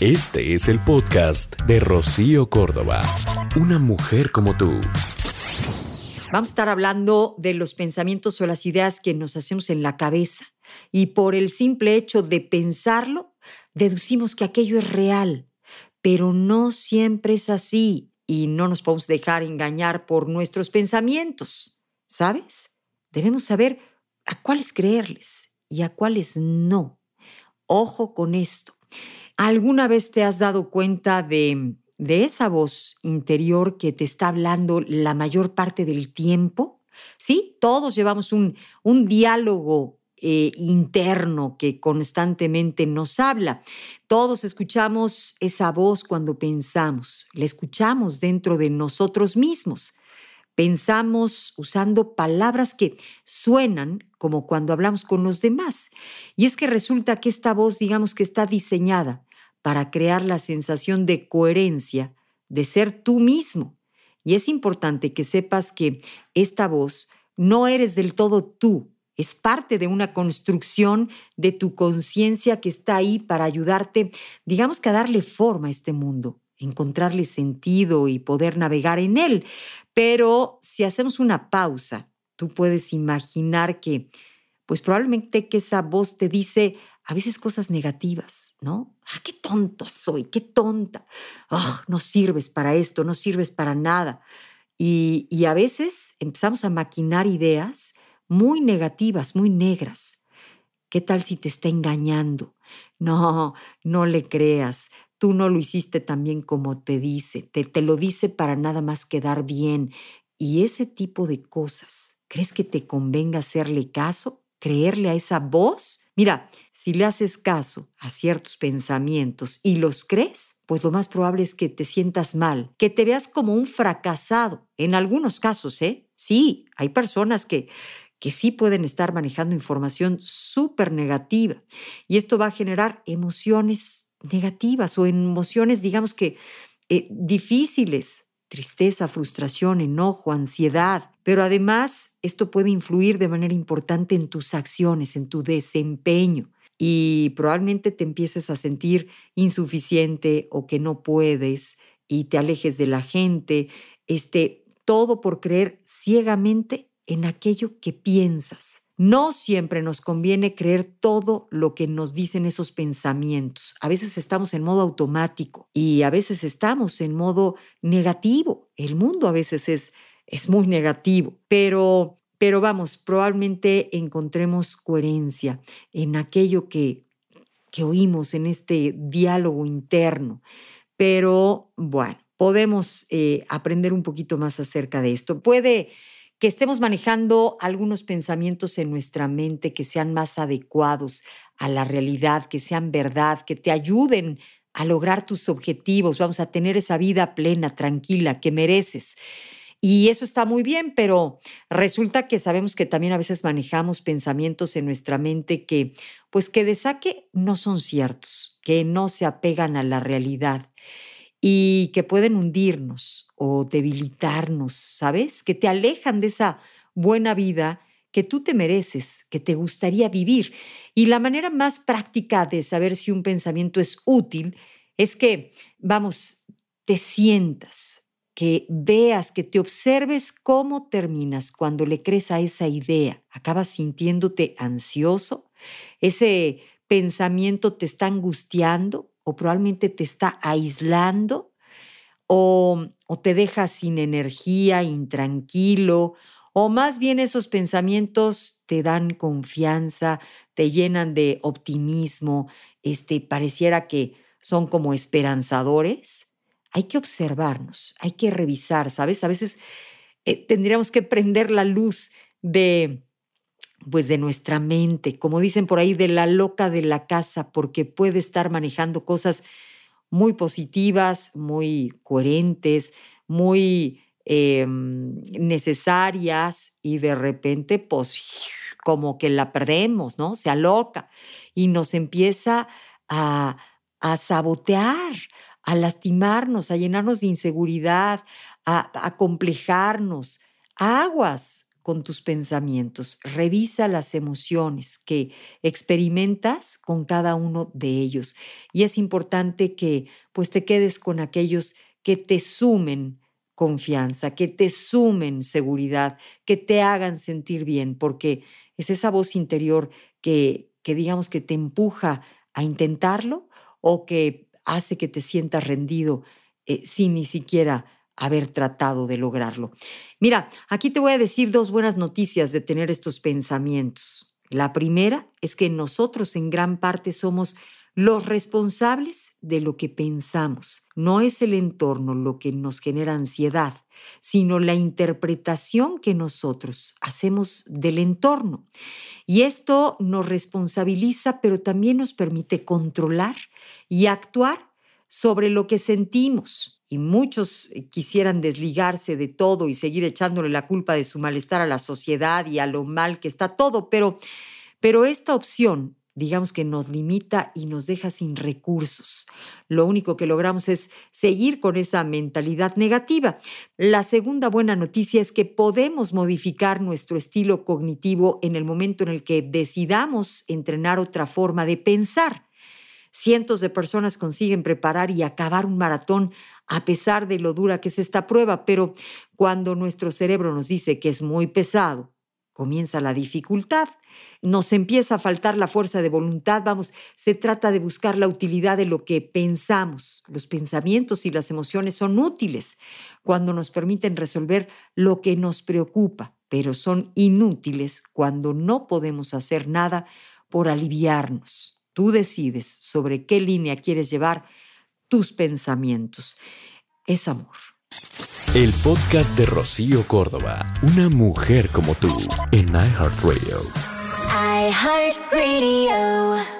Este es el podcast de Rocío Córdoba. Una mujer como tú. Vamos a estar hablando de los pensamientos o las ideas que nos hacemos en la cabeza. Y por el simple hecho de pensarlo, deducimos que aquello es real. Pero no siempre es así y no nos podemos dejar engañar por nuestros pensamientos. ¿Sabes? Debemos saber a cuáles creerles y a cuáles no. Ojo con esto. ¿Alguna vez te has dado cuenta de, de esa voz interior que te está hablando la mayor parte del tiempo? Sí, todos llevamos un, un diálogo eh, interno que constantemente nos habla. Todos escuchamos esa voz cuando pensamos, la escuchamos dentro de nosotros mismos. Pensamos usando palabras que suenan como cuando hablamos con los demás. Y es que resulta que esta voz, digamos que está diseñada para crear la sensación de coherencia, de ser tú mismo. Y es importante que sepas que esta voz no eres del todo tú, es parte de una construcción de tu conciencia que está ahí para ayudarte, digamos que a darle forma a este mundo, encontrarle sentido y poder navegar en él. Pero si hacemos una pausa, tú puedes imaginar que, pues probablemente que esa voz te dice a veces cosas negativas, ¿no? Ah, qué tonta soy, qué tonta. Oh, no sirves para esto, no sirves para nada. Y, y a veces empezamos a maquinar ideas muy negativas, muy negras. ¿Qué tal si te está engañando? No, no le creas. Tú no lo hiciste tan bien como te dice. Te, te lo dice para nada más quedar bien. Y ese tipo de cosas, ¿crees que te convenga hacerle caso? ¿Creerle a esa voz? Mira, si le haces caso a ciertos pensamientos y los crees, pues lo más probable es que te sientas mal, que te veas como un fracasado. En algunos casos, ¿eh? Sí, hay personas que, que sí pueden estar manejando información súper negativa y esto va a generar emociones negativas o emociones, digamos que eh, difíciles, tristeza, frustración, enojo, ansiedad. Pero además, esto puede influir de manera importante en tus acciones, en tu desempeño. Y probablemente te empieces a sentir insuficiente o que no puedes y te alejes de la gente. Este, todo por creer ciegamente en aquello que piensas. No siempre nos conviene creer todo lo que nos dicen esos pensamientos. A veces estamos en modo automático y a veces estamos en modo negativo. El mundo a veces es, es muy negativo, pero, pero vamos, probablemente encontremos coherencia en aquello que, que oímos, en este diálogo interno. Pero bueno, podemos eh, aprender un poquito más acerca de esto. Puede que estemos manejando algunos pensamientos en nuestra mente que sean más adecuados a la realidad, que sean verdad, que te ayuden a lograr tus objetivos, vamos a tener esa vida plena, tranquila, que mereces. Y eso está muy bien, pero resulta que sabemos que también a veces manejamos pensamientos en nuestra mente que, pues que de saque no son ciertos, que no se apegan a la realidad y que pueden hundirnos o debilitarnos, ¿sabes? Que te alejan de esa buena vida que tú te mereces, que te gustaría vivir. Y la manera más práctica de saber si un pensamiento es útil es que, vamos, te sientas, que veas, que te observes cómo terminas cuando le crees a esa idea. Acabas sintiéndote ansioso, ese pensamiento te está angustiando, o probablemente te está aislando o, o te deja sin energía, intranquilo, o más bien esos pensamientos te dan confianza, te llenan de optimismo, este, pareciera que son como esperanzadores. Hay que observarnos, hay que revisar, ¿sabes? A veces eh, tendríamos que prender la luz de, pues de nuestra mente, como dicen por ahí, de la loca de la casa, porque puede estar manejando cosas muy positivas, muy coherentes, muy em, necesarias y de repente, pues, como que la perdemos, ¿no? Se aloca y nos empieza a, a sabotear, a lastimarnos, a llenarnos de inseguridad, a, a complejarnos. Aguas con tus pensamientos. Revisa las emociones que experimentas con cada uno de ellos. Y es importante que pues te quedes con aquellos que te sumen confianza, que te sumen seguridad, que te hagan sentir bien, porque es esa voz interior que, que digamos que te empuja a intentarlo o que hace que te sientas rendido eh, sin ni siquiera haber tratado de lograrlo. Mira, aquí te voy a decir dos buenas noticias de tener estos pensamientos. La primera es que nosotros en gran parte somos los responsables de lo que pensamos. No es el entorno lo que nos genera ansiedad, sino la interpretación que nosotros hacemos del entorno. Y esto nos responsabiliza, pero también nos permite controlar y actuar sobre lo que sentimos y muchos eh, quisieran desligarse de todo y seguir echándole la culpa de su malestar a la sociedad y a lo mal que está todo, pero, pero esta opción, digamos que nos limita y nos deja sin recursos. Lo único que logramos es seguir con esa mentalidad negativa. La segunda buena noticia es que podemos modificar nuestro estilo cognitivo en el momento en el que decidamos entrenar otra forma de pensar. Cientos de personas consiguen preparar y acabar un maratón a pesar de lo dura que es esta prueba, pero cuando nuestro cerebro nos dice que es muy pesado, comienza la dificultad, nos empieza a faltar la fuerza de voluntad, vamos, se trata de buscar la utilidad de lo que pensamos. Los pensamientos y las emociones son útiles cuando nos permiten resolver lo que nos preocupa, pero son inútiles cuando no podemos hacer nada por aliviarnos. Tú decides sobre qué línea quieres llevar tus pensamientos. Es amor. El podcast de Rocío Córdoba, una mujer como tú, en iHeartRadio. iHeartRadio.